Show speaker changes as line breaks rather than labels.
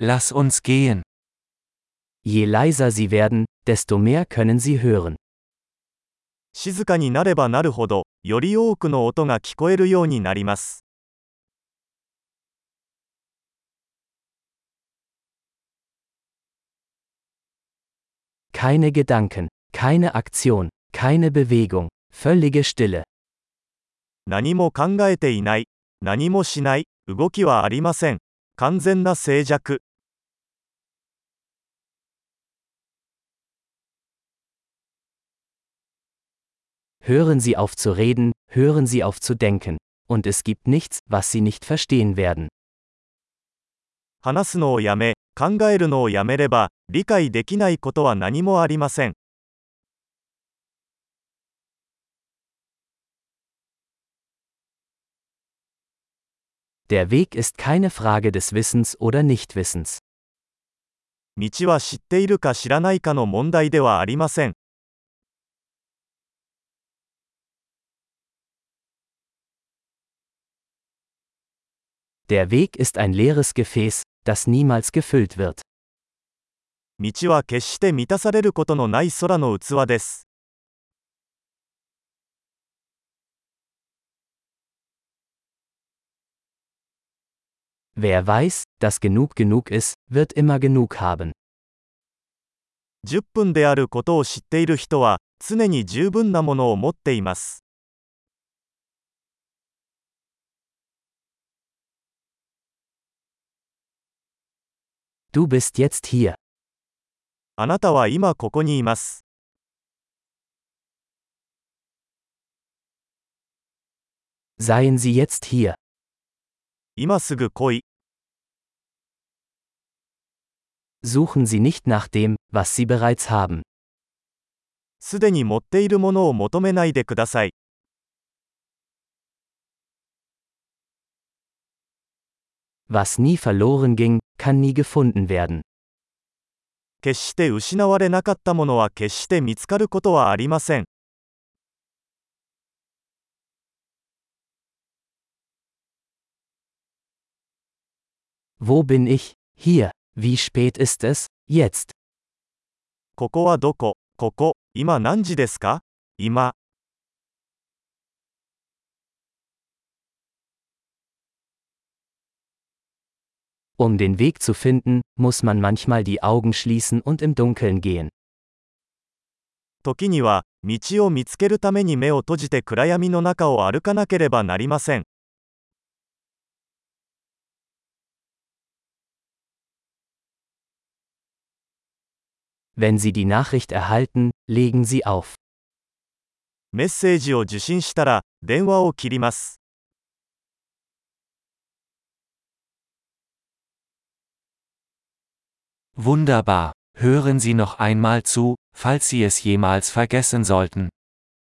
Lass uns gehen.
Je leiser sie werden, desto mehr können sie hören.
静かになればなるほど、より多くの音が聞こえるようになります。
Keine Gedanken, keine Aktion, keine Bewegung, völlige Stille.
何も考えていない、何もしない、動きはありません。完全な静寂。
Hören Sie auf zu reden, hören Sie auf zu denken. Und es gibt nichts, was Sie nicht verstehen werden.
話すのをやめ、考えるのをやめれば、理解できないことは何もありません。
Der Weg ist keine Frage des Wissens oder Nichtwissens.
道は知っているか知らないかの問題ではありません。
Der Weg ist ein leeres Gefäß, das niemals gefüllt wird.
道は決して満たされることのない空の器です。
Wer weiß, dass genug genug ist, wird immer genug haben.
10分であることを知っている人は、常に十分なものを持っています。
Du bist jetzt hier.
あなたは今ここにいます。
Seien Sie jetzt hier.
今すぐ来い。
Suchen Sie nicht nach dem, was Sie bereits haben.
すでに持っているものを求めないでください。
Was nie verloren ging, kann nie gefunden werden.
決して失われなかったものは決して見つかることはありません。
Wo bin ich? Hier. Wie spät ist es? Jetzt.
ここはどこここ、今何時ですか今。
Um den Weg zu finden, muss man manchmal die Augen schließen und im Dunkeln gehen.
時には、道を見つけるために目を閉じて暗闇の中を歩かなければなりません。
Wenn Sie die Nachricht erhalten, legen Sie auf.
メッセージを受信したら、電話を切ります。
Wunderbar. Hören Sie noch einmal zu, falls Sie es jemals vergessen sollten.